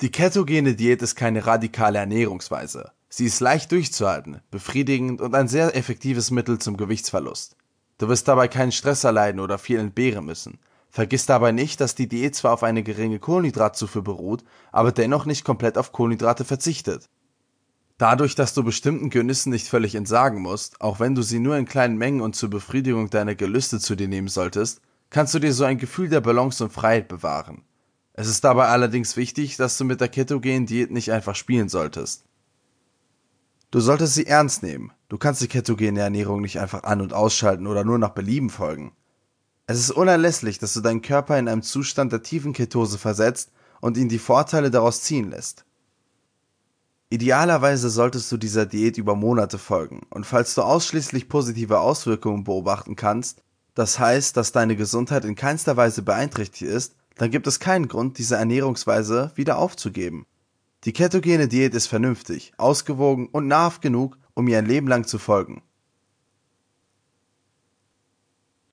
Die ketogene Diät ist keine radikale Ernährungsweise. Sie ist leicht durchzuhalten, befriedigend und ein sehr effektives Mittel zum Gewichtsverlust. Du wirst dabei keinen Stress erleiden oder viel entbehren müssen. Vergiss dabei nicht, dass die Diät zwar auf eine geringe Kohlenhydratzufuhr beruht, aber dennoch nicht komplett auf Kohlenhydrate verzichtet. Dadurch, dass du bestimmten Genüssen nicht völlig entsagen musst, auch wenn du sie nur in kleinen Mengen und zur Befriedigung deiner Gelüste zu dir nehmen solltest, kannst du dir so ein Gefühl der Balance und Freiheit bewahren. Es ist dabei allerdings wichtig, dass du mit der ketogenen Diät nicht einfach spielen solltest. Du solltest sie ernst nehmen. Du kannst die ketogene Ernährung nicht einfach an- und ausschalten oder nur nach Belieben folgen. Es ist unerlässlich, dass du deinen Körper in einen Zustand der tiefen Ketose versetzt und ihn die Vorteile daraus ziehen lässt. Idealerweise solltest du dieser Diät über Monate folgen und falls du ausschließlich positive Auswirkungen beobachten kannst, das heißt, dass deine Gesundheit in keinster Weise beeinträchtigt ist, dann gibt es keinen Grund, diese Ernährungsweise wieder aufzugeben. Die ketogene Diät ist vernünftig, ausgewogen und nahrhaft genug, um ihr ein Leben lang zu folgen.